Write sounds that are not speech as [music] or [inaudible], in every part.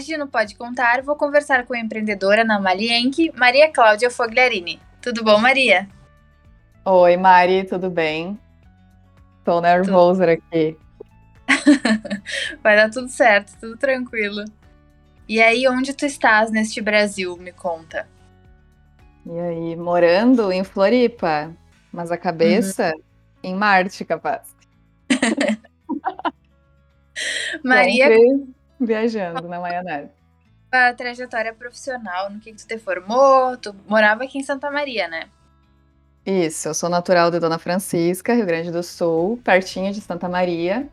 hoje no Pode Contar vou conversar com a empreendedora Ana Malienque, Maria Cláudia Fogliarini. Tudo bom, Maria? Oi, Mari, tudo bem? Tô nervosa tudo. aqui. [laughs] Vai dar tudo certo, tudo tranquilo. E aí, onde tu estás neste Brasil? Me conta. E aí, morando em Floripa, mas a cabeça uhum. em Marte, capaz. [laughs] Maria. Viajando na maionese. [laughs] A trajetória profissional, no que, que tu te formou? Tu morava aqui em Santa Maria, né? Isso, eu sou natural de Dona Francisca, Rio Grande do Sul, pertinho de Santa Maria.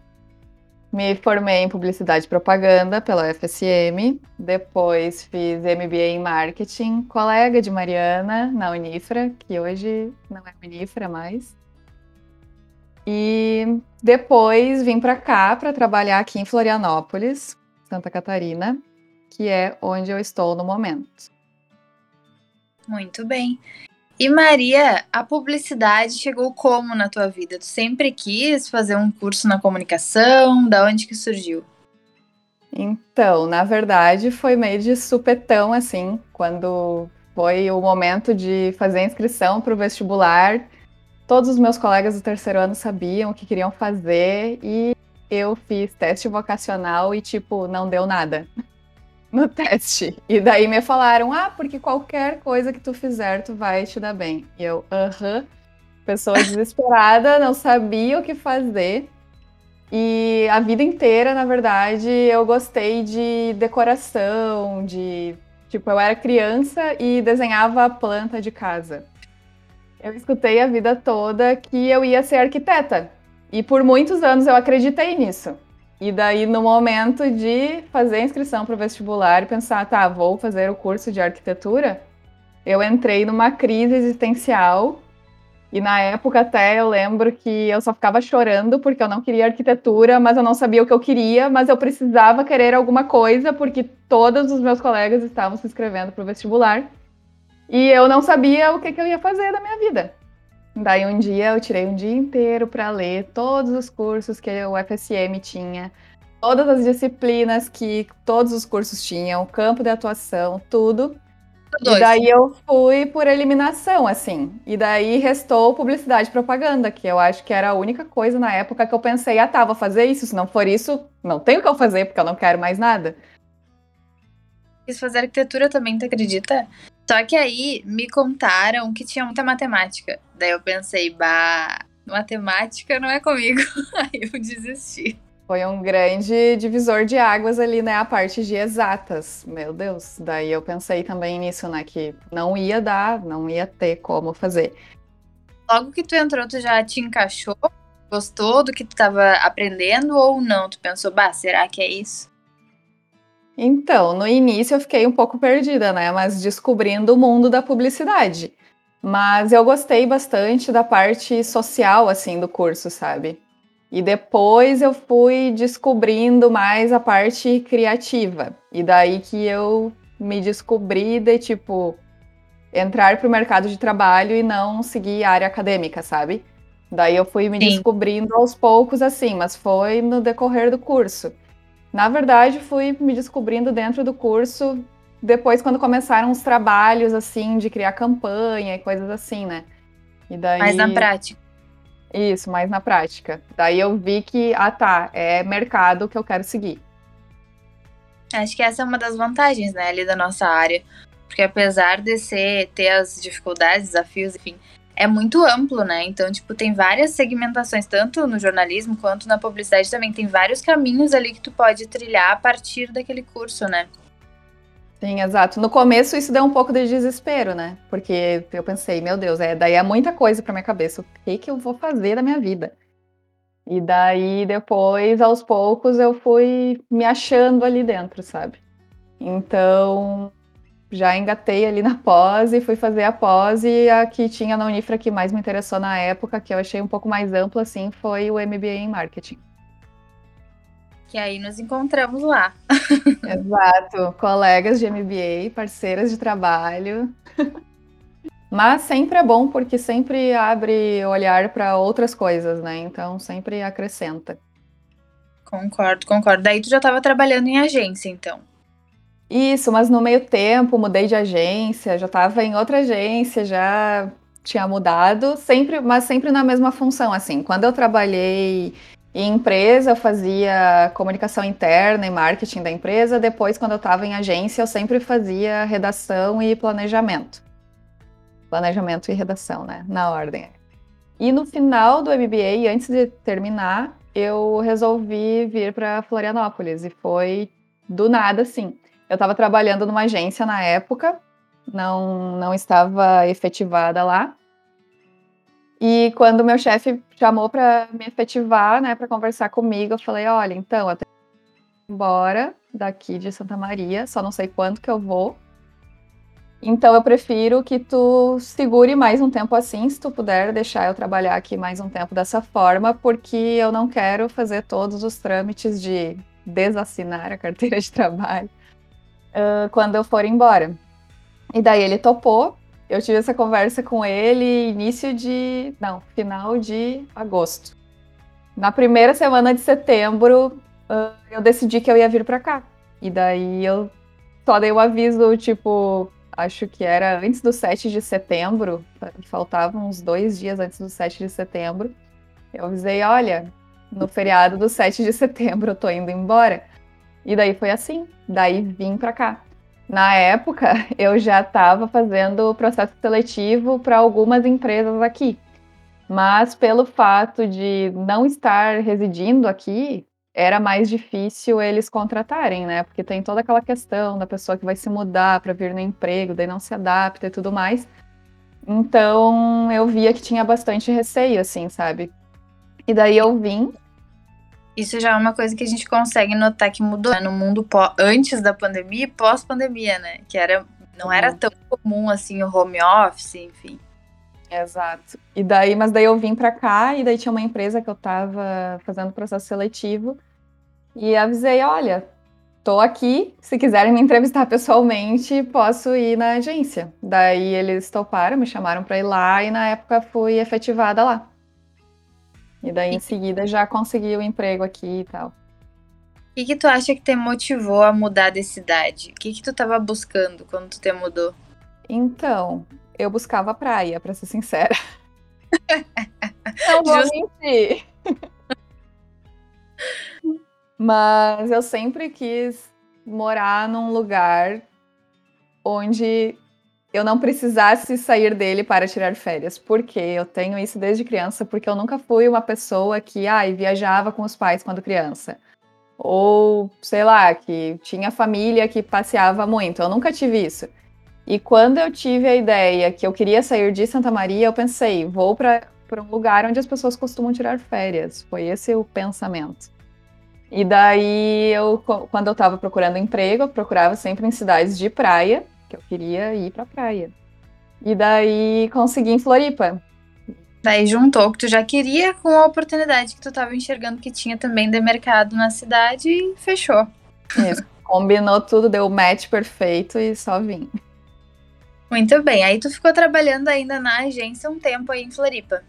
Me formei em publicidade e propaganda pela UFSM, depois fiz MBA em marketing, colega de Mariana na Unifra, que hoje não é Unifra mais. E depois vim para cá para trabalhar aqui em Florianópolis, Santa Catarina, que é onde eu estou no momento. Muito bem. E Maria, a publicidade chegou como na tua vida? Tu sempre quis fazer um curso na comunicação? Da onde que surgiu? Então, na verdade, foi meio de supetão, assim, quando foi o momento de fazer a inscrição para o vestibular. Todos os meus colegas do terceiro ano sabiam o que queriam fazer e eu fiz teste vocacional e, tipo, não deu nada [laughs] no teste. E daí me falaram, ah, porque qualquer coisa que tu fizer, tu vai te dar bem. E eu, aham. Uh -huh. Pessoa desesperada, não sabia o que fazer. E a vida inteira, na verdade, eu gostei de decoração, de. Tipo, eu era criança e desenhava planta de casa. Eu escutei a vida toda que eu ia ser arquiteta. E por muitos anos eu acreditei nisso. E daí, no momento de fazer a inscrição para o vestibular e pensar, tá, vou fazer o curso de arquitetura, eu entrei numa crise existencial. E na época até eu lembro que eu só ficava chorando porque eu não queria arquitetura, mas eu não sabia o que eu queria, mas eu precisava querer alguma coisa porque todos os meus colegas estavam se inscrevendo para o vestibular. E eu não sabia o que, que eu ia fazer da minha vida. Daí um dia eu tirei um dia inteiro para ler todos os cursos que o FSM tinha, todas as disciplinas que todos os cursos tinham, campo de atuação, tudo. Dois. E daí eu fui por eliminação, assim. E daí restou publicidade e propaganda, que eu acho que era a única coisa na época que eu pensei, ah tá, vou fazer isso. Se não for isso, não tenho o que eu fazer, porque eu não quero mais nada. Quis fazer arquitetura também, tu acredita? Só que aí me contaram que tinha muita matemática. Daí eu pensei, bah, matemática não é comigo. [laughs] aí eu desisti. Foi um grande divisor de águas ali, né? A parte de exatas. Meu Deus. Daí eu pensei também nisso, né? Que não ia dar, não ia ter como fazer. Logo que tu entrou, tu já te encaixou? Gostou do que tu estava aprendendo ou não? Tu pensou, bah, será que é isso? Então, no início eu fiquei um pouco perdida, né? Mas descobrindo o mundo da publicidade. Mas eu gostei bastante da parte social, assim, do curso, sabe? E depois eu fui descobrindo mais a parte criativa. E daí que eu me descobri de, tipo, entrar para o mercado de trabalho e não seguir a área acadêmica, sabe? Daí eu fui me Sim. descobrindo aos poucos, assim, mas foi no decorrer do curso. Na verdade, fui me descobrindo dentro do curso depois quando começaram os trabalhos assim de criar campanha e coisas assim, né? E daí Mais na prática. Isso, mais na prática. Daí eu vi que, ah tá, é mercado que eu quero seguir. Acho que essa é uma das vantagens, né, ali da nossa área. Porque apesar de ser, ter as dificuldades, desafios, enfim, é muito amplo, né? Então, tipo, tem várias segmentações, tanto no jornalismo quanto na publicidade também. Tem vários caminhos ali que tu pode trilhar a partir daquele curso, né? Sim, exato. No começo isso deu um pouco de desespero, né? Porque eu pensei, meu Deus, é, daí é muita coisa para minha cabeça. O que que eu vou fazer da minha vida? E daí depois, aos poucos, eu fui me achando ali dentro, sabe? Então, já engatei ali na pós e fui fazer a pós e a que tinha na Unifra que mais me interessou na época, que eu achei um pouco mais ampla assim, foi o MBA em marketing. Que aí nos encontramos lá. [laughs] Exato, colegas de MBA, parceiras de trabalho. [laughs] Mas sempre é bom porque sempre abre olhar para outras coisas, né? Então sempre acrescenta. Concordo, concordo. Daí tu já estava trabalhando em agência, então. Isso, mas no meio tempo mudei de agência, já estava em outra agência, já tinha mudado, sempre, mas sempre na mesma função, assim. Quando eu trabalhei em empresa, eu fazia comunicação interna e marketing da empresa. Depois, quando eu estava em agência, eu sempre fazia redação e planejamento. Planejamento e redação, né? Na ordem. E no final do MBA, antes de terminar, eu resolvi vir para Florianópolis e foi do nada, assim. Eu estava trabalhando numa agência na época, não, não estava efetivada lá. E quando meu chefe chamou para me efetivar, né, para conversar comigo, eu falei: olha, então, eu tenho que ir embora daqui de Santa Maria, só não sei quando que eu vou. Então eu prefiro que tu segure mais um tempo assim, se tu puder deixar eu trabalhar aqui mais um tempo dessa forma, porque eu não quero fazer todos os trâmites de desassinar a carteira de trabalho uh, quando eu for embora. E daí ele topou. Eu tive essa conversa com ele início de. Não, final de agosto. Na primeira semana de setembro, uh, eu decidi que eu ia vir para cá. E daí eu só dei o aviso, tipo, acho que era antes do 7 de setembro, faltavam uns dois dias antes do 7 de setembro. Eu avisei: olha, no feriado do 7 de setembro eu tô indo embora. E daí foi assim, daí vim para cá. Na época, [laughs] eu já estava fazendo processo seletivo para algumas empresas aqui. Mas pelo fato de não estar residindo aqui, era mais difícil eles contratarem, né? Porque tem toda aquela questão da pessoa que vai se mudar para vir no emprego, daí não se adapta e tudo mais. Então, eu via que tinha bastante receio, assim, sabe? E daí eu vim isso já é uma coisa que a gente consegue notar que mudou né? no mundo antes da pandemia e pós-pandemia, né? Que era, não era tão comum assim o home office, enfim. Exato. E daí, mas daí eu vim para cá e daí tinha uma empresa que eu estava fazendo processo seletivo e avisei, olha, tô aqui, se quiserem me entrevistar [laughs] pessoalmente, posso ir na agência. Daí eles toparam, me chamaram para ir lá e na época fui efetivada lá. E daí, em seguida, já consegui o um emprego aqui e tal. O que, que tu acha que te motivou a mudar de cidade? O que, que tu estava buscando quando tu te mudou? Então, eu buscava praia, para ser sincera. [laughs] Não vou mentir. Mas eu sempre quis morar num lugar onde eu não precisasse sair dele para tirar férias. Porque eu tenho isso desde criança, porque eu nunca fui uma pessoa que ai, viajava com os pais quando criança. Ou, sei lá, que tinha família que passeava muito. Eu nunca tive isso. E quando eu tive a ideia que eu queria sair de Santa Maria, eu pensei, vou para um lugar onde as pessoas costumam tirar férias. Foi esse o pensamento. E daí, eu, quando eu estava procurando emprego, eu procurava sempre em cidades de praia que eu queria ir pra praia. E daí consegui em Floripa. Daí juntou o que tu já queria com a oportunidade que tu estava enxergando que tinha também de mercado na cidade e fechou. Isso. Combinou tudo, deu o match perfeito e só vim. Muito bem. Aí tu ficou trabalhando ainda na agência um tempo aí em Floripa.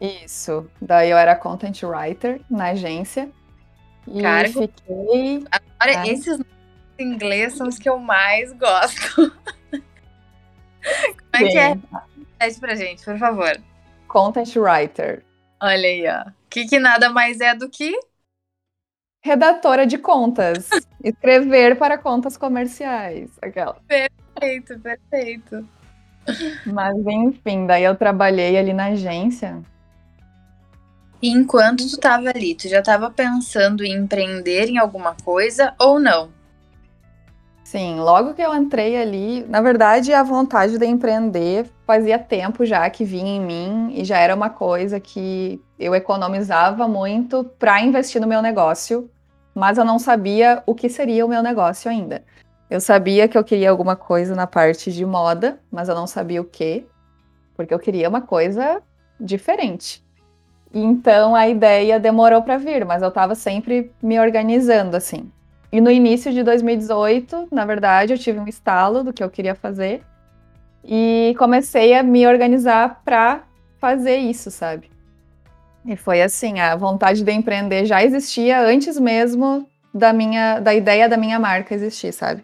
Isso. Daí eu era content writer na agência. E Cargo. fiquei. Agora, ah. esses inglês são os que eu mais gosto. [laughs] Como é Sim. que é? Pede pra gente, por favor. Content writer. Olha aí, ó. Que, que nada mais é do que redatora de contas. [laughs] Escrever para contas comerciais. Aquela. Perfeito, perfeito. Mas enfim, daí eu trabalhei ali na agência. E enquanto tu estava ali, tu já estava pensando em empreender em alguma coisa ou não? Sim, logo que eu entrei ali, na verdade, a vontade de empreender fazia tempo já que vinha em mim e já era uma coisa que eu economizava muito para investir no meu negócio, mas eu não sabia o que seria o meu negócio ainda. Eu sabia que eu queria alguma coisa na parte de moda, mas eu não sabia o que, porque eu queria uma coisa diferente. Então a ideia demorou para vir, mas eu estava sempre me organizando assim. E no início de 2018, na verdade, eu tive um estalo do que eu queria fazer e comecei a me organizar para fazer isso, sabe? E foi assim, a vontade de empreender já existia antes mesmo da minha da ideia da minha marca existir, sabe?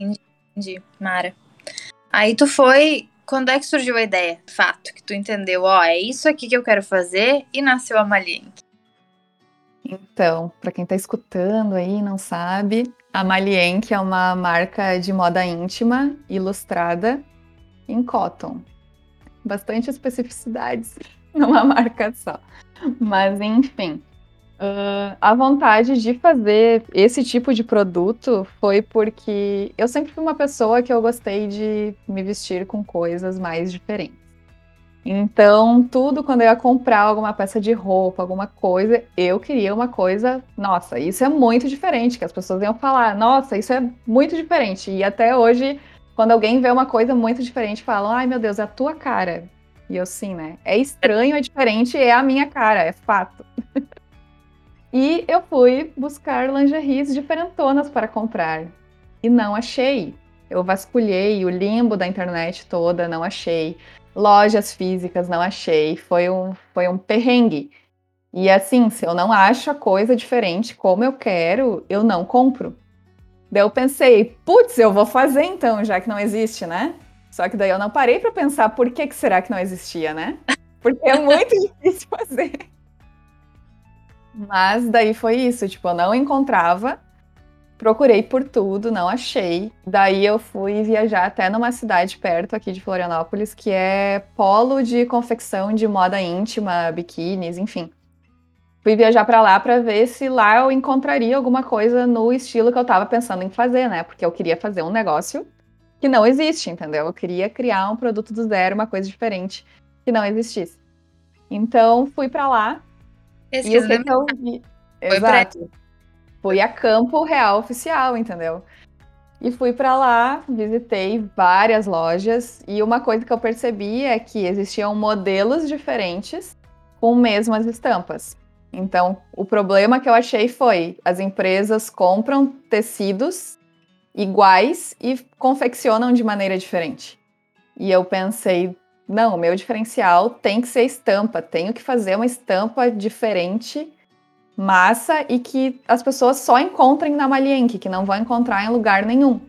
Entendi. Mara. Aí tu foi. Quando é que surgiu a ideia? Fato, que tu entendeu, ó, é isso aqui que eu quero fazer e nasceu a Malienk. Então, para quem está escutando aí e não sabe, a Malienk é uma marca de moda íntima ilustrada em cotton. Bastante especificidades [laughs] numa marca só. Mas enfim, Uh, a vontade de fazer esse tipo de produto foi porque eu sempre fui uma pessoa que eu gostei de me vestir com coisas mais diferentes. Então, tudo quando eu ia comprar alguma peça de roupa, alguma coisa, eu queria uma coisa, nossa, isso é muito diferente, que as pessoas iam falar, nossa, isso é muito diferente. E até hoje, quando alguém vê uma coisa muito diferente, falam, ai meu Deus, é a tua cara. E eu sim, né? É estranho, é diferente, é a minha cara, é fato. [laughs] E eu fui buscar lingeries diferentonas para comprar. E não achei. Eu vasculhei o limbo da internet toda, não achei. Lojas físicas, não achei. Foi um, foi um perrengue. E assim, se eu não acho a coisa diferente como eu quero, eu não compro. Daí eu pensei, putz, eu vou fazer então, já que não existe, né? Só que daí eu não parei para pensar por que, que será que não existia, né? Porque é muito [laughs] difícil fazer. Mas daí foi isso, tipo, eu não encontrava, procurei por tudo, não achei. Daí eu fui viajar até numa cidade perto aqui de Florianópolis, que é polo de confecção de moda íntima, biquínis, enfim. Fui viajar para lá para ver se lá eu encontraria alguma coisa no estilo que eu tava pensando em fazer, né? Porque eu queria fazer um negócio que não existe, entendeu? Eu queria criar um produto do zero, uma coisa diferente que não existisse. Então fui para lá e o que, que eu vi? Foi Exato. Fui a Campo Real Oficial, entendeu? E fui para lá, visitei várias lojas e uma coisa que eu percebi é que existiam modelos diferentes com mesmas estampas. Então, o problema que eu achei foi as empresas compram tecidos iguais e confeccionam de maneira diferente. E eu pensei, não, o meu diferencial tem que ser estampa, tenho que fazer uma estampa diferente, massa e que as pessoas só encontrem na Malienque, que não vão encontrar em lugar nenhum.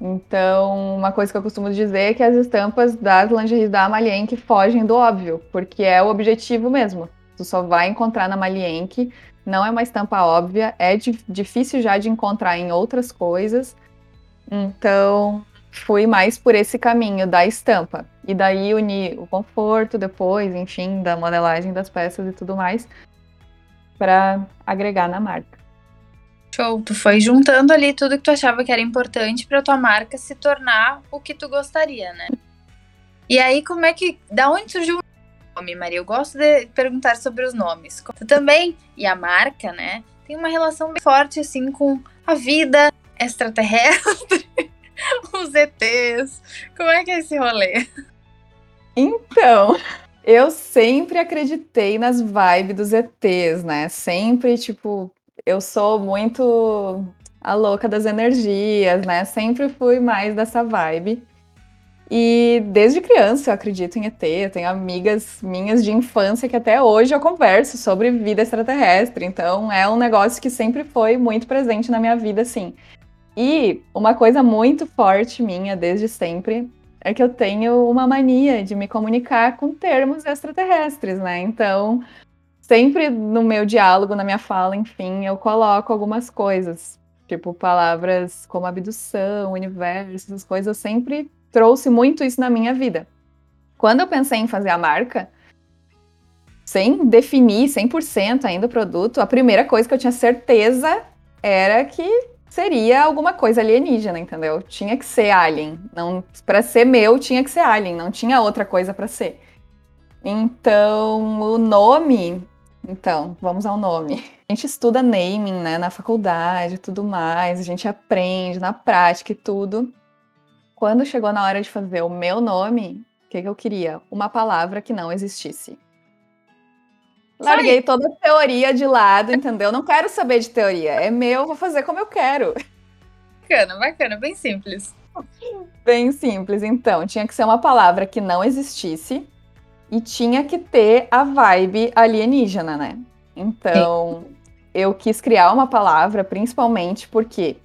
Então, uma coisa que eu costumo dizer é que as estampas das lingeries da Malienque fogem do óbvio, porque é o objetivo mesmo. Tu só vai encontrar na Malienque, não é uma estampa óbvia, é difícil já de encontrar em outras coisas. Então, fui mais por esse caminho da estampa. E daí uni o conforto depois, enfim, da modelagem das peças e tudo mais, para agregar na marca. Show, tu foi juntando ali tudo que tu achava que era importante para tua marca se tornar o que tu gostaria, né? E aí, como é que. Da onde surgiu o nome, Maria? Eu gosto de perguntar sobre os nomes. Tu também, e a marca, né? Tem uma relação bem forte, assim, com a vida extraterrestre. [laughs] os ETs. Como é que é esse rolê? Então, eu sempre acreditei nas vibes dos ETs, né? Sempre, tipo, eu sou muito a louca das energias, né? Sempre fui mais dessa vibe. E desde criança eu acredito em ET, eu tenho amigas minhas de infância que até hoje eu converso sobre vida extraterrestre, então é um negócio que sempre foi muito presente na minha vida, assim. E uma coisa muito forte minha desde sempre é que eu tenho uma mania de me comunicar com termos extraterrestres, né? Então, sempre no meu diálogo, na minha fala, enfim, eu coloco algumas coisas, tipo palavras como abdução, universo, essas coisas, eu sempre trouxe muito isso na minha vida. Quando eu pensei em fazer a marca, sem definir 100% ainda o produto, a primeira coisa que eu tinha certeza era que seria alguma coisa alienígena, entendeu? Tinha que ser alien. Não, para ser meu, tinha que ser alien, não tinha outra coisa para ser. Então, o nome, então, vamos ao nome. A gente estuda naming, né, na faculdade tudo mais, a gente aprende na prática e tudo. Quando chegou na hora de fazer o meu nome, o que, que eu queria? Uma palavra que não existisse. Larguei toda a teoria de lado, entendeu? Não quero saber de teoria. É meu, vou fazer como eu quero. Bacana, bacana, bem simples. Bem simples, então. Tinha que ser uma palavra que não existisse e tinha que ter a vibe alienígena, né? Então, Sim. eu quis criar uma palavra principalmente porque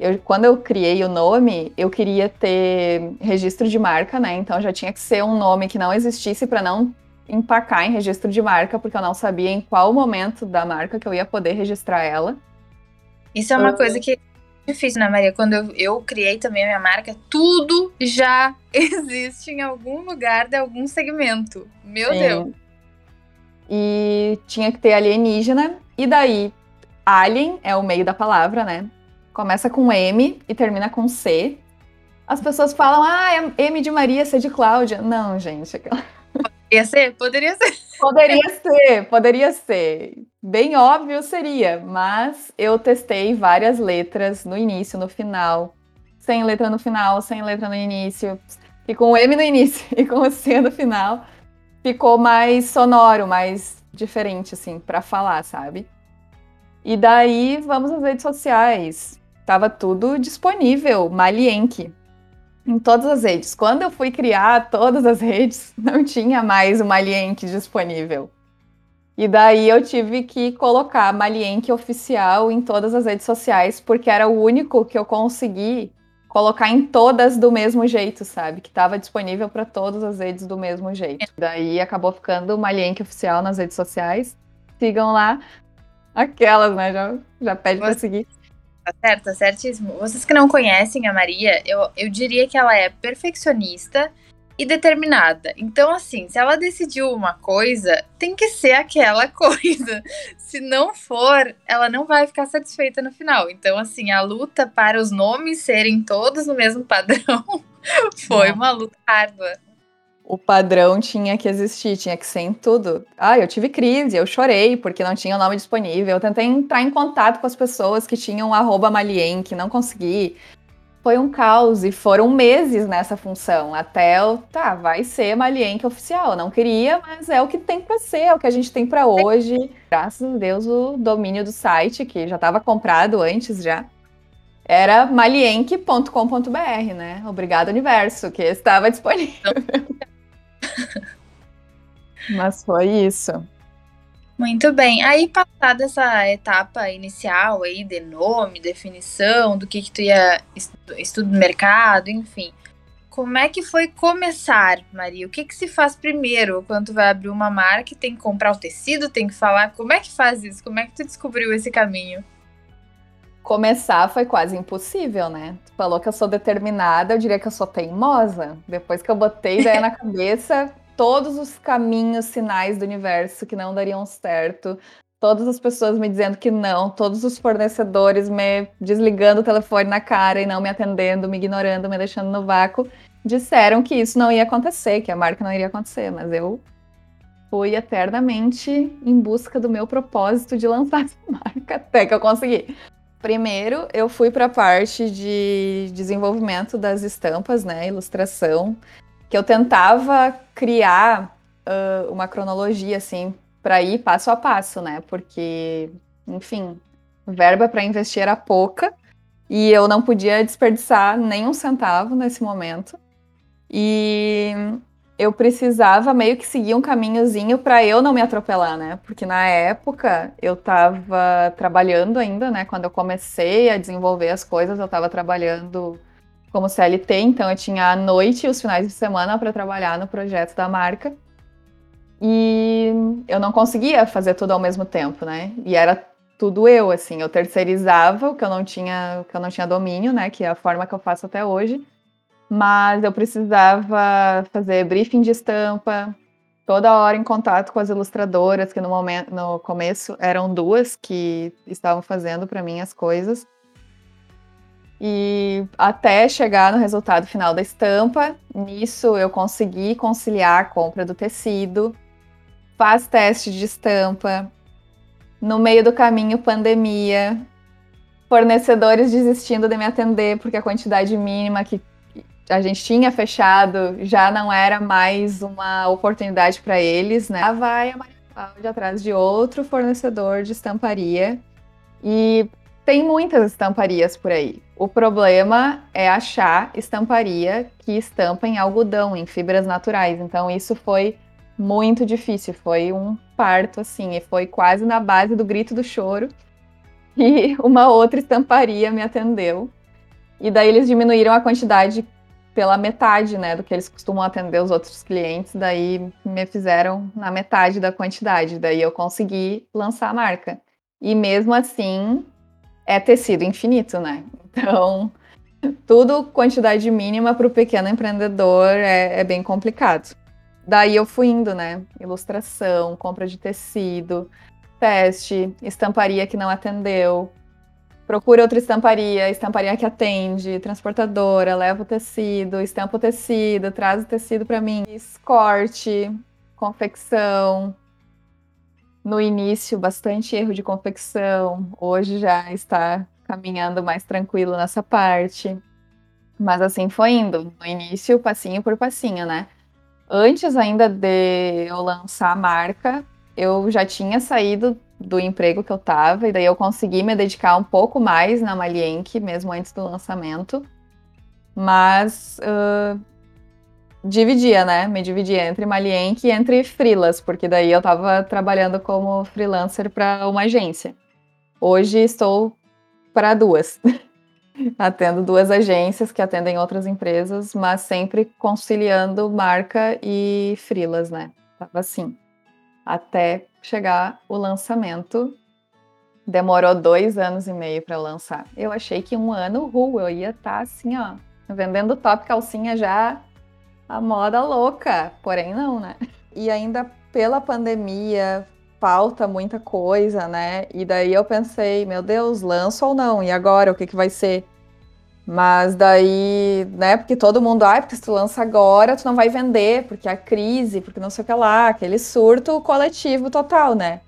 eu, quando eu criei o nome, eu queria ter registro de marca, né? Então já tinha que ser um nome que não existisse para não empacar em registro de marca, porque eu não sabia em qual momento da marca que eu ia poder registrar ela. Isso é uma coisa que é difícil, né, Maria? Quando eu, eu criei também a minha marca, tudo já [laughs] existe em algum lugar de algum segmento. Meu Sim. Deus. E tinha que ter alienígena, e daí, alien é o meio da palavra, né? Começa com M e termina com C. As pessoas falam, ah, é M de Maria, C de Cláudia. Não, gente. Poderia ser? Poderia ser. Poderia ser, poderia ser. Bem óbvio seria, mas eu testei várias letras no início, no final. Sem letra no final, sem letra no início. E com o M no início [laughs] e com o C no final. Ficou mais sonoro, mais diferente, assim, para falar, sabe? E daí, vamos às redes sociais. Tava tudo disponível, Malienk, em todas as redes. Quando eu fui criar todas as redes, [laughs] não tinha mais o Malienk disponível. E daí eu tive que colocar Malienk oficial em todas as redes sociais, porque era o único que eu consegui colocar em todas do mesmo jeito, sabe? Que estava disponível para todas as redes do mesmo jeito. Daí acabou ficando o Malienk oficial nas redes sociais. Sigam lá. Aquelas, né? Já, já pede para seguir. Tá certo, tá certíssimo. Vocês que não conhecem a Maria, eu, eu diria que ela é perfeccionista e determinada. Então, assim, se ela decidiu uma coisa, tem que ser aquela [laughs] coisa. Se não for, ela não vai ficar satisfeita no final. Então, assim, a luta para os nomes serem todos no mesmo padrão [laughs] foi uma luta árdua o padrão tinha que existir, tinha que ser em tudo. Ah, eu tive crise, eu chorei porque não tinha o nome disponível. Eu tentei entrar em contato com as pessoas que tinham arroba Malien, que não consegui. Foi um caos e foram meses nessa função, até eu, tá, vai ser Malienk oficial. Eu não queria, mas é o que tem para ser, é o que a gente tem para hoje. Graças a Deus, o domínio do site, que já estava comprado antes já, era malienk.com.br, né? Obrigado, universo, que estava disponível. Mas foi isso. Muito bem. Aí, passada essa etapa inicial aí de nome, definição, do que, que tu ia estudo de mercado, enfim. Como é que foi começar, Maria? O que, que se faz primeiro quando tu vai abrir uma marca? Tem que comprar o tecido, tem que falar. Como é que faz isso? Como é que tu descobriu esse caminho? Começar foi quase impossível, né? Tu falou que eu sou determinada, eu diria que eu sou teimosa. Depois que eu botei ideia [laughs] na cabeça, todos os caminhos, sinais do universo que não dariam certo, todas as pessoas me dizendo que não, todos os fornecedores me desligando o telefone na cara e não me atendendo, me ignorando, me deixando no vácuo, disseram que isso não ia acontecer, que a marca não iria acontecer, mas eu fui eternamente em busca do meu propósito de lançar [laughs] essa marca até que eu consegui. Primeiro, eu fui para a parte de desenvolvimento das estampas, né, ilustração, que eu tentava criar uh, uma cronologia assim para ir passo a passo, né? Porque, enfim, verba para investir era pouca e eu não podia desperdiçar nem um centavo nesse momento. E eu precisava meio que seguir um caminhozinho para eu não me atropelar, né? Porque na época eu estava trabalhando ainda, né? Quando eu comecei a desenvolver as coisas, eu estava trabalhando como CLT, então eu tinha a noite e os finais de semana para trabalhar no projeto da marca. E eu não conseguia fazer tudo ao mesmo tempo, né? E era tudo eu, assim, eu terceirizava o que eu não tinha, que eu não tinha domínio, né? Que é a forma que eu faço até hoje mas eu precisava fazer briefing de estampa, toda hora em contato com as ilustradoras, que no momento, no começo eram duas que estavam fazendo para mim as coisas. E até chegar no resultado final da estampa, nisso eu consegui conciliar a compra do tecido, faz teste de estampa, no meio do caminho pandemia, fornecedores desistindo de me atender porque a quantidade mínima que a gente tinha fechado, já não era mais uma oportunidade para eles, né? Vai a Maria Cláudia atrás de outro fornecedor de estamparia. E tem muitas estamparias por aí. O problema é achar estamparia que estampa em algodão, em fibras naturais. Então isso foi muito difícil, foi um parto assim, e foi quase na base do grito do choro. [laughs] E uma outra estamparia me atendeu E daí eles diminuíram a quantidade pela metade, né, do que eles costumam atender os outros clientes, daí me fizeram na metade da quantidade, daí eu consegui lançar a marca. E mesmo assim, é tecido infinito, né? Então, tudo quantidade mínima para o pequeno empreendedor é, é bem complicado. Daí eu fui indo, né? Ilustração, compra de tecido, teste, estamparia que não atendeu, procura outra estamparia, estamparia que atende, transportadora, leva o tecido, estampa o tecido, traz o tecido para mim, corte, confecção. No início, bastante erro de confecção, hoje já está caminhando mais tranquilo nessa parte. Mas assim foi indo, no início, passinho por passinho, né? Antes ainda de eu lançar a marca, eu já tinha saído do emprego que eu tava, e daí eu consegui me dedicar um pouco mais na Malienk, mesmo antes do lançamento. Mas uh, dividia, né? Me dividia entre Malienk e entre freelas, porque daí eu tava trabalhando como freelancer para uma agência. Hoje estou para duas. [laughs] Atendo duas agências que atendem outras empresas, mas sempre conciliando marca e freelas, né? Tava assim até chegar o lançamento. Demorou dois anos e meio para lançar. Eu achei que um ano, ru, eu ia estar tá assim, ó, vendendo top calcinha já a moda louca. Porém, não, né? E ainda pela pandemia, falta muita coisa, né? E daí eu pensei, meu Deus, lanço ou não? E agora, o que, que vai ser? Mas daí, né, porque todo mundo, ai, ah, porque se tu lança agora, tu não vai vender, porque a crise, porque não sei o que lá, aquele surto coletivo total, né?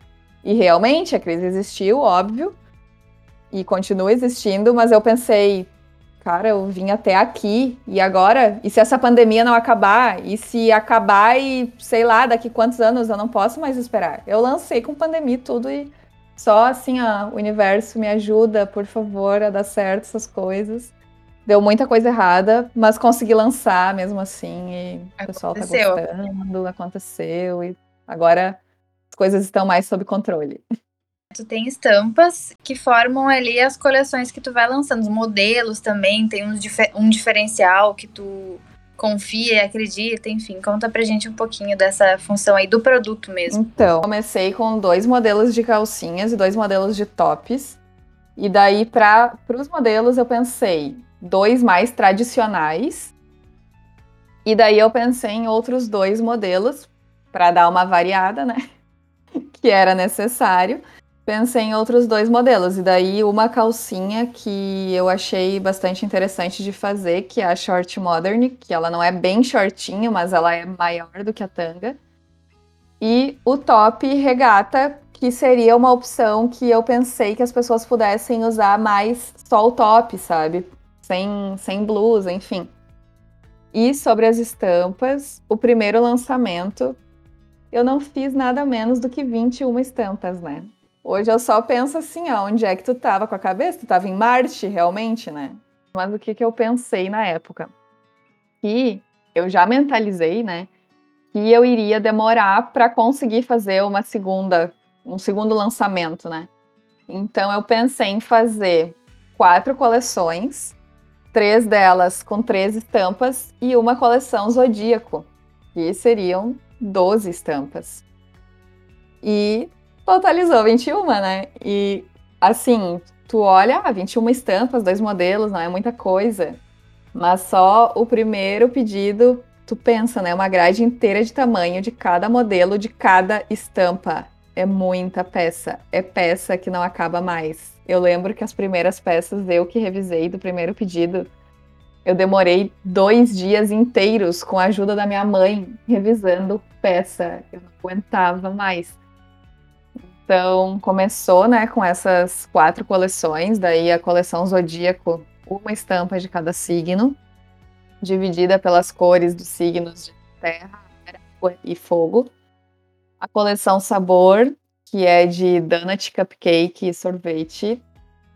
E realmente a crise existiu, óbvio, e continua existindo, mas eu pensei, cara, eu vim até aqui, e agora? E se essa pandemia não acabar? E se acabar e, sei lá, daqui quantos anos eu não posso mais esperar? Eu lancei com pandemia tudo e só assim, ó, o universo me ajuda, por favor, a dar certo essas coisas. Deu muita coisa errada, mas consegui lançar mesmo assim. E o pessoal tá gostando, aconteceu. E agora as coisas estão mais sob controle. Tu tem estampas que formam ali as coleções que tu vai lançando, os modelos também, tem um, um diferencial que tu confia e acredita, enfim, conta pra gente um pouquinho dessa função aí do produto mesmo. Então, comecei com dois modelos de calcinhas e dois modelos de tops. E daí, para os modelos, eu pensei, dois mais tradicionais. E daí eu pensei em outros dois modelos para dar uma variada, né? [laughs] que era necessário. Pensei em outros dois modelos e daí uma calcinha que eu achei bastante interessante de fazer, que é a short modern, que ela não é bem shortinho, mas ela é maior do que a tanga. E o top regata, que seria uma opção que eu pensei que as pessoas pudessem usar mais só o top, sabe? Sem, sem blusa, enfim. E sobre as estampas, o primeiro lançamento, eu não fiz nada menos do que 21 estampas, né? Hoje eu só penso assim, ó, onde é que tu tava com a cabeça? Tu tava em Marte, realmente, né? Mas o que, que eu pensei na época? Que eu já mentalizei, né? Que eu iria demorar para conseguir fazer uma segunda, um segundo lançamento, né? Então eu pensei em fazer quatro coleções três delas com três estampas e uma coleção Zodíaco, que seriam 12 estampas. E totalizou 21, né? E assim, tu olha, ah, 21 estampas, dois modelos, não é muita coisa. Mas só o primeiro pedido, tu pensa, né? Uma grade inteira de tamanho de cada modelo, de cada estampa. É muita peça. É peça que não acaba mais. Eu lembro que as primeiras peças, eu que revisei do primeiro pedido, eu demorei dois dias inteiros com a ajuda da minha mãe revisando peça. Eu não aguentava mais. Então começou, né, com essas quatro coleções, daí a coleção Zodíaco, uma estampa de cada signo, dividida pelas cores dos signos de terra, água e fogo. A coleção Sabor, que é de donut, cupcake e sorvete.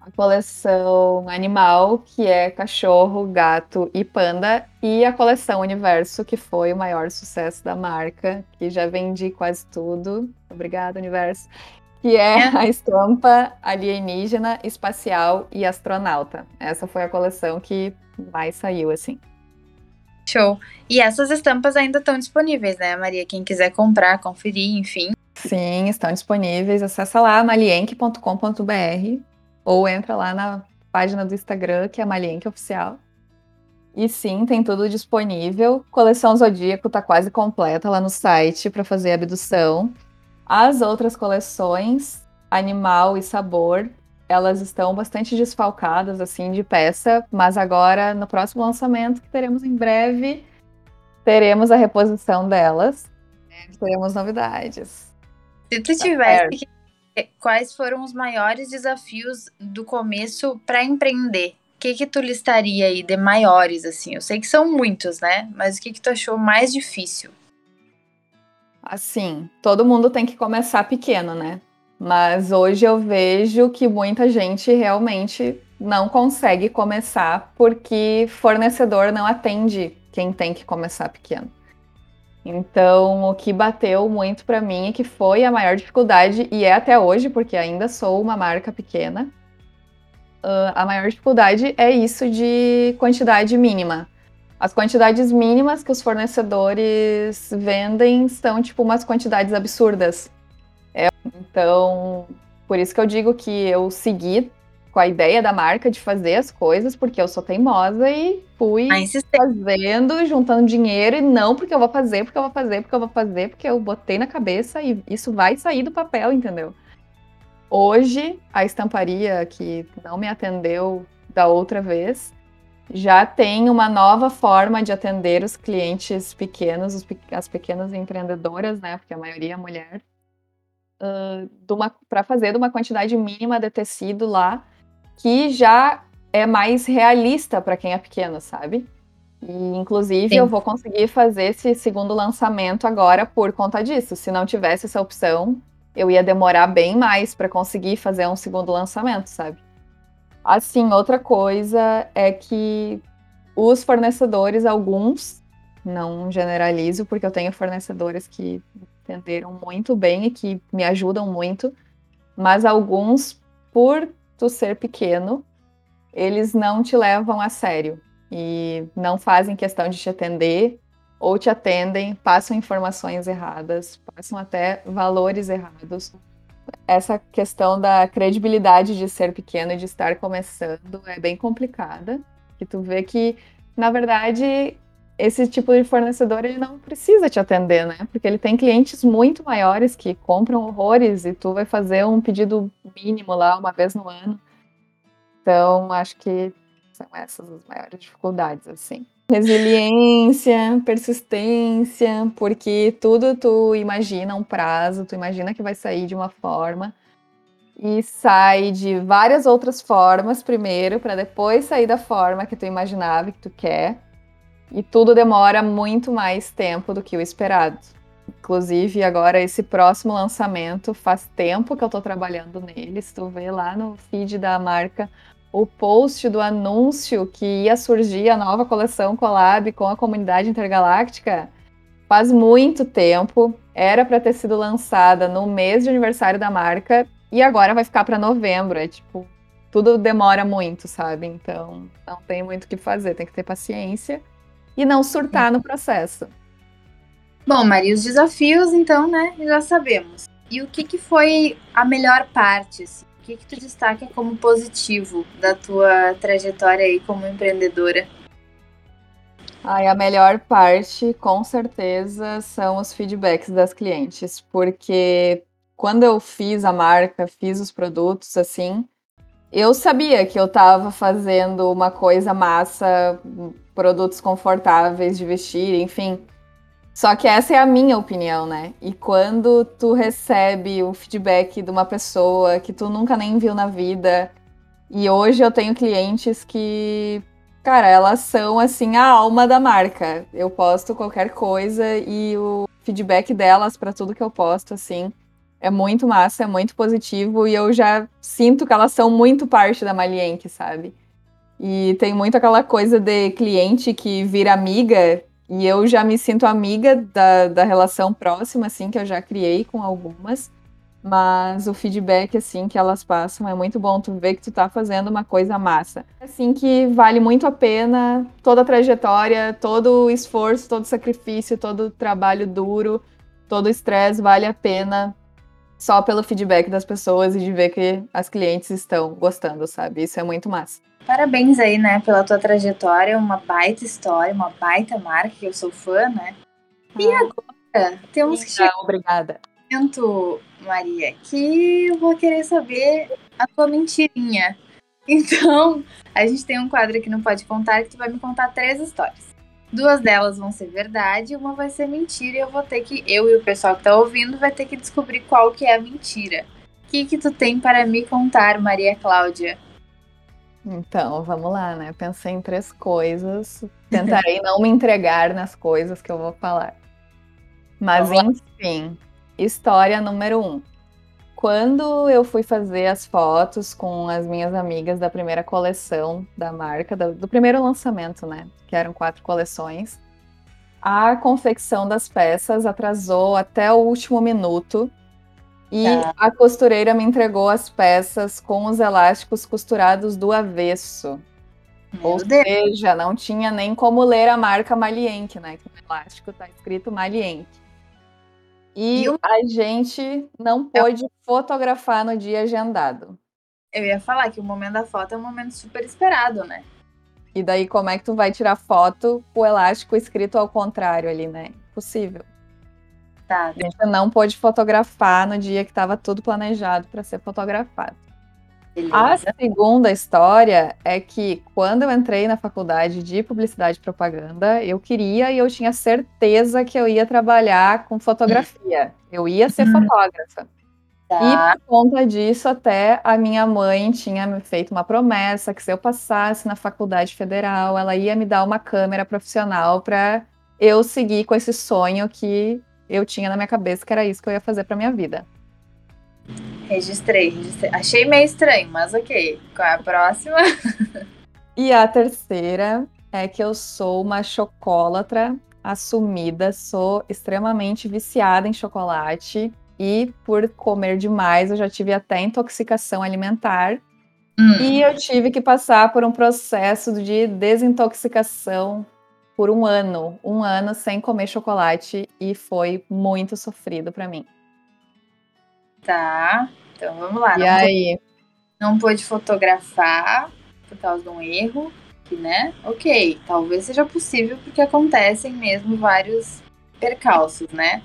A coleção Animal, que é cachorro, gato e panda. E a coleção Universo, que foi o maior sucesso da marca, que já vendi quase tudo. Obrigada, Universo. que é, é a estampa alienígena, espacial e astronauta. Essa foi a coleção que mais saiu, assim. Show. E essas estampas ainda estão disponíveis, né, Maria? Quem quiser comprar, conferir, enfim. Sim, estão disponíveis. Acessa lá malienque.com.br ou entra lá na página do Instagram, que é Malienque Oficial. E sim, tem tudo disponível. Coleção Zodíaco tá quase completa lá no site para fazer abdução. As outras coleções, Animal e Sabor, elas estão bastante desfalcadas assim de peça, mas agora no próximo lançamento que teremos em breve, teremos a reposição delas. Teremos novidades. Se tu tá tivesse que quais foram os maiores desafios do começo para empreender? O que que tu listaria aí de maiores assim? Eu sei que são muitos, né? Mas o que que tu achou mais difícil? Assim, todo mundo tem que começar pequeno, né? Mas hoje eu vejo que muita gente realmente não consegue começar porque fornecedor não atende quem tem que começar pequeno. Então, o que bateu muito para mim e que foi a maior dificuldade, e é até hoje, porque ainda sou uma marca pequena, uh, a maior dificuldade é isso de quantidade mínima. As quantidades mínimas que os fornecedores vendem são, tipo, umas quantidades absurdas. É, então, por isso que eu digo que eu segui com a ideia da marca de fazer as coisas, porque eu sou teimosa e fui fazendo, juntando dinheiro, e não porque eu vou fazer, porque eu vou fazer, porque eu vou fazer, porque eu botei na cabeça e isso vai sair do papel, entendeu? Hoje, a estamparia que não me atendeu da outra vez já tem uma nova forma de atender os clientes pequenos, as pequenas empreendedoras, né? Porque a maioria é mulher, uh, para fazer de uma quantidade mínima de tecido lá que já é mais realista para quem é pequeno, sabe? E, inclusive, Sim. eu vou conseguir fazer esse segundo lançamento agora por conta disso. Se não tivesse essa opção, eu ia demorar bem mais para conseguir fazer um segundo lançamento, sabe? Assim, outra coisa é que os fornecedores, alguns, não generalizo, porque eu tenho fornecedores que entenderam muito bem e que me ajudam muito, mas alguns, por tu ser pequeno, eles não te levam a sério e não fazem questão de te atender ou te atendem, passam informações erradas, passam até valores errados. Essa questão da credibilidade de ser pequeno e de estar começando é bem complicada, que tu vê que, na verdade, esse tipo de fornecedor ele não precisa te atender, né? Porque ele tem clientes muito maiores que compram horrores e tu vai fazer um pedido mínimo lá uma vez no ano. Então, acho que são essas as maiores dificuldades, assim. Resiliência, persistência, porque tudo tu imagina um prazo, tu imagina que vai sair de uma forma e sai de várias outras formas primeiro, para depois sair da forma que tu imaginava que tu quer. E tudo demora muito mais tempo do que o esperado. Inclusive, agora esse próximo lançamento faz tempo que eu tô trabalhando nele. Se tu vê lá no feed da marca o post do anúncio que ia surgir a nova coleção Collab com a comunidade intergaláctica, faz muito tempo. Era para ter sido lançada no mês de aniversário da marca e agora vai ficar para novembro. É tipo, tudo demora muito, sabe? Então, não tem muito o que fazer, tem que ter paciência e não surtar no processo. Bom, Maria, os desafios, então, né, já sabemos. E o que, que foi a melhor parte? Assim? O que, que tu destaca como positivo da tua trajetória aí como empreendedora? Ai, a melhor parte, com certeza, são os feedbacks das clientes, porque quando eu fiz a marca, fiz os produtos assim, eu sabia que eu estava fazendo uma coisa massa, produtos confortáveis de vestir, enfim. Só que essa é a minha opinião, né? E quando tu recebe o feedback de uma pessoa que tu nunca nem viu na vida, e hoje eu tenho clientes que, cara, elas são assim a alma da marca. Eu posto qualquer coisa e o feedback delas para tudo que eu posto, assim, é muito massa, é muito positivo e eu já sinto que elas são muito parte da Malienque, sabe? E tem muito aquela coisa de cliente que vira amiga, e eu já me sinto amiga da, da relação próxima, assim, que eu já criei com algumas. Mas o feedback, assim, que elas passam é muito bom. Tu vê que tu tá fazendo uma coisa massa. Assim que vale muito a pena toda a trajetória, todo o esforço, todo o sacrifício, todo o trabalho duro, todo o estresse vale a pena só pelo feedback das pessoas e de ver que as clientes estão gostando, sabe? Isso é muito massa. Parabéns aí, né, pela tua trajetória, uma baita história, uma baita marca, que eu sou fã, né? E ah. agora, temos que chegar. Obrigada. Momento, Maria, que eu vou querer saber a tua mentirinha. [laughs] Então, a gente tem um quadro aqui no Pode Contar que tu vai me contar três histórias. Duas delas vão ser verdade, uma vai ser mentira, e eu vou ter que, eu e o pessoal que tá ouvindo, vai ter que descobrir qual que é a mentira. O que que tu tem para me contar, Maria Cláudia? Então, vamos lá, né? Pensei em três coisas. Tentarei [laughs] não me entregar nas coisas que eu vou falar. Mas, enfim, história número um. Quando eu fui fazer as fotos com as minhas amigas da primeira coleção da marca, do, do primeiro lançamento, né? Que eram quatro coleções, a confecção das peças atrasou até o último minuto e tá. a costureira me entregou as peças com os elásticos costurados do avesso. Meu Ou Deus. seja, não tinha nem como ler a marca Malienque, né? Que no elástico tá escrito Malienque. E, e a gente não pôde fotografar no dia agendado. Eu ia falar que o momento da foto é um momento super esperado, né? E daí, como é que tu vai tirar foto com o elástico escrito ao contrário ali, né? Impossível. Tá. A gente não pôde fotografar no dia que estava tudo planejado para ser fotografado. Beleza. A segunda história é que quando eu entrei na faculdade de publicidade e propaganda, eu queria e eu tinha certeza que eu ia trabalhar com fotografia. Eu ia ser uhum. fotógrafa. Tá. E por conta disso, até a minha mãe tinha me feito uma promessa que se eu passasse na faculdade federal, ela ia me dar uma câmera profissional para eu seguir com esse sonho que eu tinha na minha cabeça que era isso que eu ia fazer para minha vida. Registrei, registrei. Achei meio estranho, mas ok. Qual é a próxima? [laughs] e a terceira é que eu sou uma chocolatra assumida, sou extremamente viciada em chocolate e por comer demais eu já tive até intoxicação alimentar. Hum. E eu tive que passar por um processo de desintoxicação por um ano, um ano sem comer chocolate e foi muito sofrido para mim. Tá, então vamos lá. E não aí? não pôde fotografar por causa de um erro, que, né? Ok, talvez seja possível porque acontecem mesmo vários percalços, né?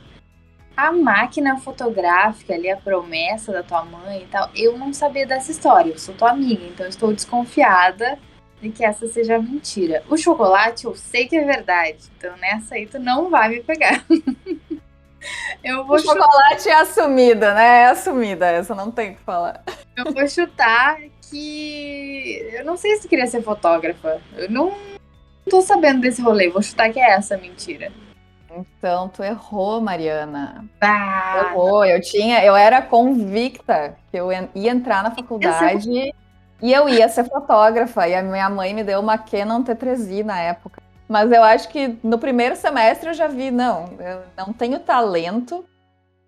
A máquina fotográfica ali, a promessa da tua mãe e tal, eu não sabia dessa história, eu sou tua amiga, então estou desconfiada de que essa seja mentira. O chocolate eu sei que é verdade, então nessa aí tu não vai me pegar. [laughs] eu vou o chocolate chutar... é assumida, né? É assumida, essa não tem o que falar. Eu vou chutar que. Eu não sei se tu queria ser fotógrafa. Eu não tô sabendo desse rolê. Vou chutar que é essa mentira. Então, tu errou, Mariana. Ah, errou. Eu tinha, eu era convicta que eu ia entrar na faculdade e eu ia ser fotógrafa, e a minha mãe me deu uma Canon T3i na época. Mas eu acho que no primeiro semestre eu já vi, não, eu não tenho talento,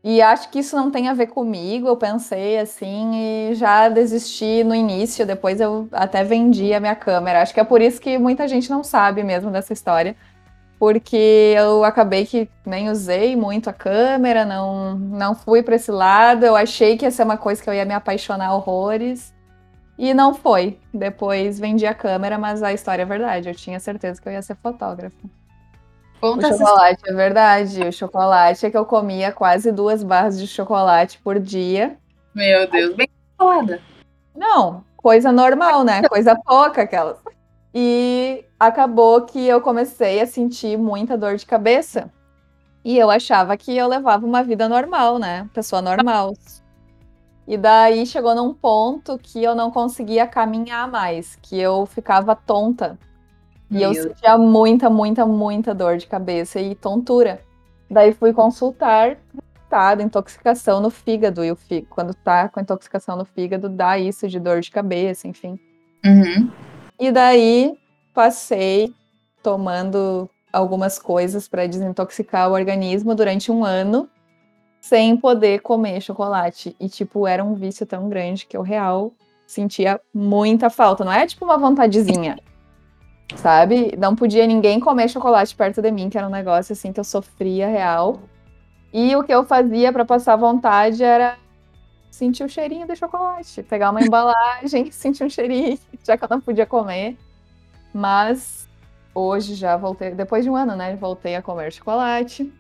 e acho que isso não tem a ver comigo. Eu pensei assim e já desisti no início, depois eu até vendi a minha câmera. Acho que é por isso que muita gente não sabe mesmo dessa história. Porque eu acabei que nem usei muito a câmera, não, não fui para esse lado. Eu achei que ia ser uma coisa que eu ia me apaixonar horrores. E não foi. Depois vendi a câmera, mas a história é verdade. Eu tinha certeza que eu ia ser fotógrafa. Conta o chocolate é verdade. O chocolate é que eu comia quase duas barras de chocolate por dia. Meu Deus, bem salada. Não, coisa normal, né? Coisa pouca aquelas. E acabou que eu comecei a sentir muita dor de cabeça. E eu achava que eu levava uma vida normal, né? Pessoa normal. E daí chegou num ponto que eu não conseguia caminhar mais, que eu ficava tonta. E Meu eu sentia muita, muita, muita dor de cabeça e tontura. Daí fui consultar, tá, intoxicação no fígado. E o fígado, quando tá com intoxicação no fígado, dá isso de dor de cabeça, enfim. Uhum. E daí passei tomando algumas coisas para desintoxicar o organismo durante um ano. Sem poder comer chocolate. E, tipo, era um vício tão grande que eu real sentia muita falta. Não é tipo uma vontadezinha, sabe? Não podia ninguém comer chocolate perto de mim, que era um negócio assim que eu sofria real. E o que eu fazia para passar vontade era sentir o cheirinho de chocolate, pegar uma embalagem, [laughs] sentir um cheirinho, já que eu não podia comer. Mas hoje já voltei, depois de um ano, né? Voltei a comer chocolate.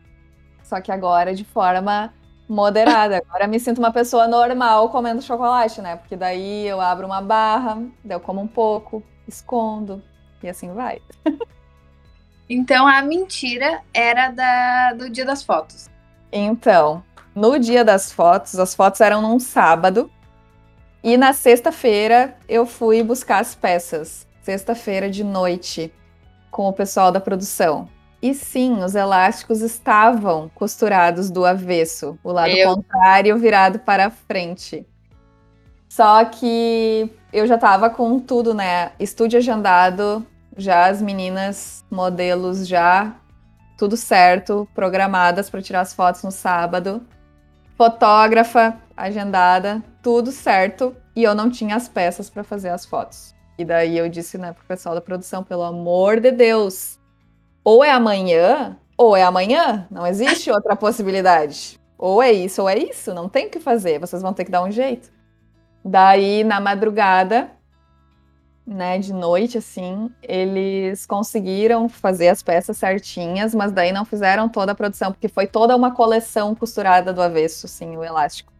Só que agora de forma moderada. Agora me sinto uma pessoa normal comendo chocolate, né? Porque daí eu abro uma barra, daí eu como um pouco, escondo e assim vai. Então a mentira era da, do dia das fotos. Então, no dia das fotos, as fotos eram num sábado. E na sexta-feira eu fui buscar as peças. Sexta-feira de noite, com o pessoal da produção. E sim, os elásticos estavam costurados do avesso, o lado eu... contrário virado para frente. Só que eu já tava com tudo, né? Estúdio agendado, já as meninas, modelos já tudo certo, programadas para tirar as fotos no sábado. Fotógrafa agendada, tudo certo, e eu não tinha as peças para fazer as fotos. E daí eu disse, né, pro pessoal da produção, pelo amor de Deus, ou é amanhã, ou é amanhã. Não existe [laughs] outra possibilidade. Ou é isso, ou é isso. Não tem o que fazer. Vocês vão ter que dar um jeito. Daí, na madrugada, né, de noite, assim, eles conseguiram fazer as peças certinhas, mas daí não fizeram toda a produção, porque foi toda uma coleção costurada do avesso, assim, o elástico.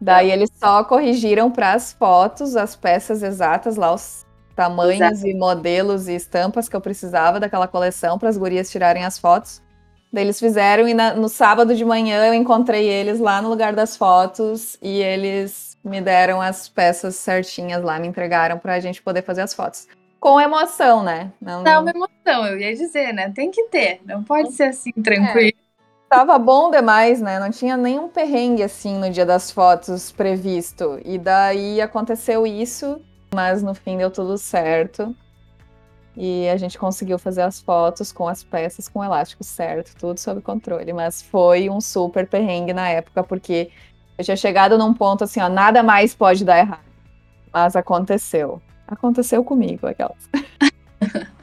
Daí eles só corrigiram para as fotos as peças exatas lá, os tamanhos Exato. e modelos e estampas que eu precisava daquela coleção para as gurias tirarem as fotos. Daí eles fizeram e na, no sábado de manhã eu encontrei eles lá no lugar das fotos e eles me deram as peças certinhas lá, me entregaram para a gente poder fazer as fotos. Com emoção, né? Não, Dá uma emoção, eu ia dizer, né? Tem que ter, não pode ser assim tranquilo. É. Tava bom demais, né? Não tinha nenhum perrengue assim no dia das fotos previsto. E daí aconteceu isso mas no fim deu tudo certo. E a gente conseguiu fazer as fotos com as peças com o elástico certo, tudo sob controle. Mas foi um super perrengue na época, porque eu tinha chegado num ponto assim, ó, nada mais pode dar errado. Mas aconteceu. Aconteceu comigo, aquelas. [laughs]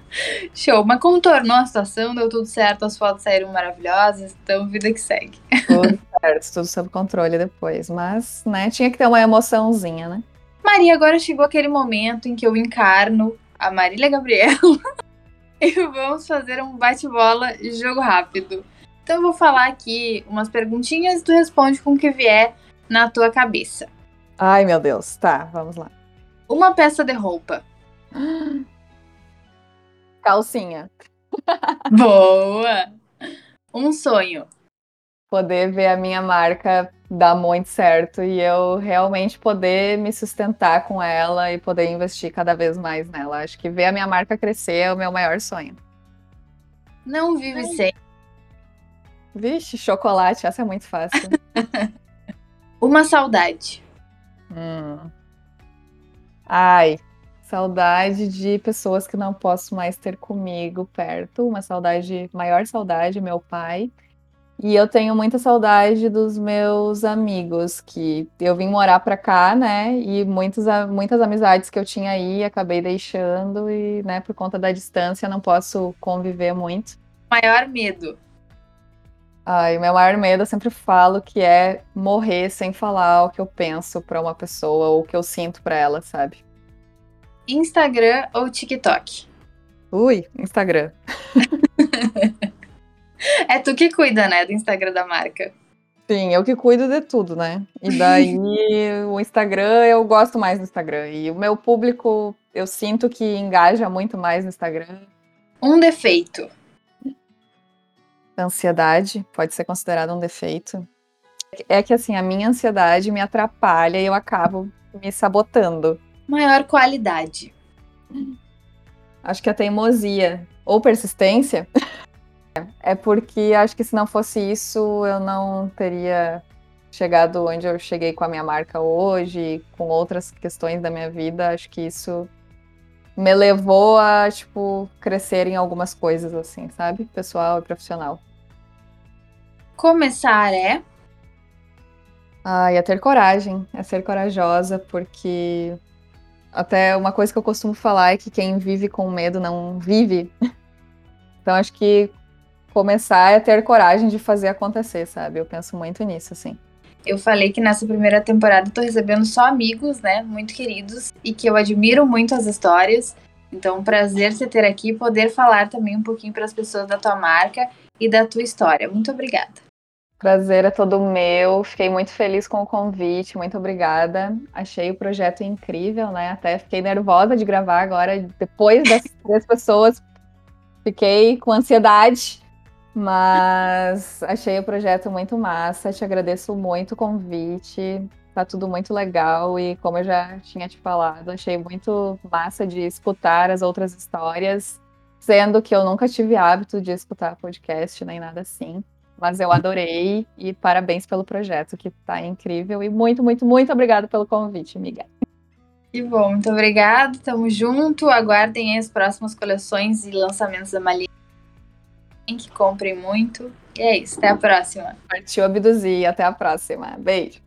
Show, mas contornou a situação, deu tudo certo, as fotos saíram maravilhosas, então vida que segue. Tudo certo, tudo sob controle depois. Mas, né, tinha que ter uma emoçãozinha, né? Maria, agora chegou aquele momento em que eu encarno a Marília Gabriela [laughs] e vamos fazer um bate-bola jogo rápido. Então eu vou falar aqui umas perguntinhas e tu responde com o que vier na tua cabeça. Ai, meu Deus. Tá, vamos lá. Uma peça de roupa. [gasps] Calcinha. Boa! Um sonho. Poder ver a minha marca dar muito certo e eu realmente poder me sustentar com ela e poder investir cada vez mais nela. Acho que ver a minha marca crescer é o meu maior sonho. Não vive sem. Vixe, chocolate, essa é muito fácil. [laughs] Uma saudade. Hum. Ai, saudade de pessoas que não posso mais ter comigo perto. Uma saudade, maior saudade, meu pai e eu tenho muita saudade dos meus amigos, que eu vim morar pra cá, né? E muitas, muitas amizades que eu tinha aí acabei deixando, e, né, por conta da distância, não posso conviver muito. Maior medo. Ai, meu maior medo eu sempre falo que é morrer sem falar o que eu penso para uma pessoa ou o que eu sinto para ela, sabe? Instagram ou TikTok? Ui, Instagram. [laughs] [laughs] É tu que cuida, né, do Instagram da marca. Sim, eu que cuido de tudo, né? E daí [laughs] o Instagram, eu gosto mais do Instagram. E o meu público, eu sinto que engaja muito mais no Instagram. Um defeito. Ansiedade pode ser considerado um defeito. É que assim, a minha ansiedade me atrapalha e eu acabo me sabotando. Maior qualidade. Acho que a teimosia ou persistência É porque acho que se não fosse isso, eu não teria chegado onde eu cheguei com a minha marca hoje, com outras questões da minha vida. Acho que isso me levou a, tipo, crescer em algumas coisas, assim, sabe? Pessoal e profissional. Começar é? Ah, e a ter coragem, a ser corajosa, porque até uma coisa que eu costumo falar é que quem vive com medo não vive. [laughs] Então acho que começar é ter coragem de fazer acontecer, sabe? Eu penso muito nisso, assim. Eu falei que nessa primeira temporada eu tô recebendo só amigos, né, muito queridos, e que eu admiro muito as histórias. Então, um prazer você ter aqui e poder falar também um pouquinho para as pessoas da tua marca e da tua história. Muito obrigada. Prazer é todo meu. Fiquei muito feliz com o convite. Muito obrigada. Achei o projeto incrível, né? Até fiquei nervosa de gravar agora. Depois das [laughs] três pessoas, fiquei com ansiedade. Mas achei o projeto muito massa. Te agradeço muito o convite. Tá tudo muito legal. E como eu já tinha te falado, achei muito massa de escutar as outras histórias. Sendo que eu nunca tive hábito de escutar podcast nem nada assim. Mas eu adorei e parabéns pelo projeto, que tá incrível. E muito, muito, muito obrigada pelo convite, amiga. Que bom, muito obrigada. Tamo junto. Aguardem as próximas coleções e lançamentos da Malia. Que comprem muito. E é isso. Até a próxima. Partiu abduzir. Até a próxima. Beijo.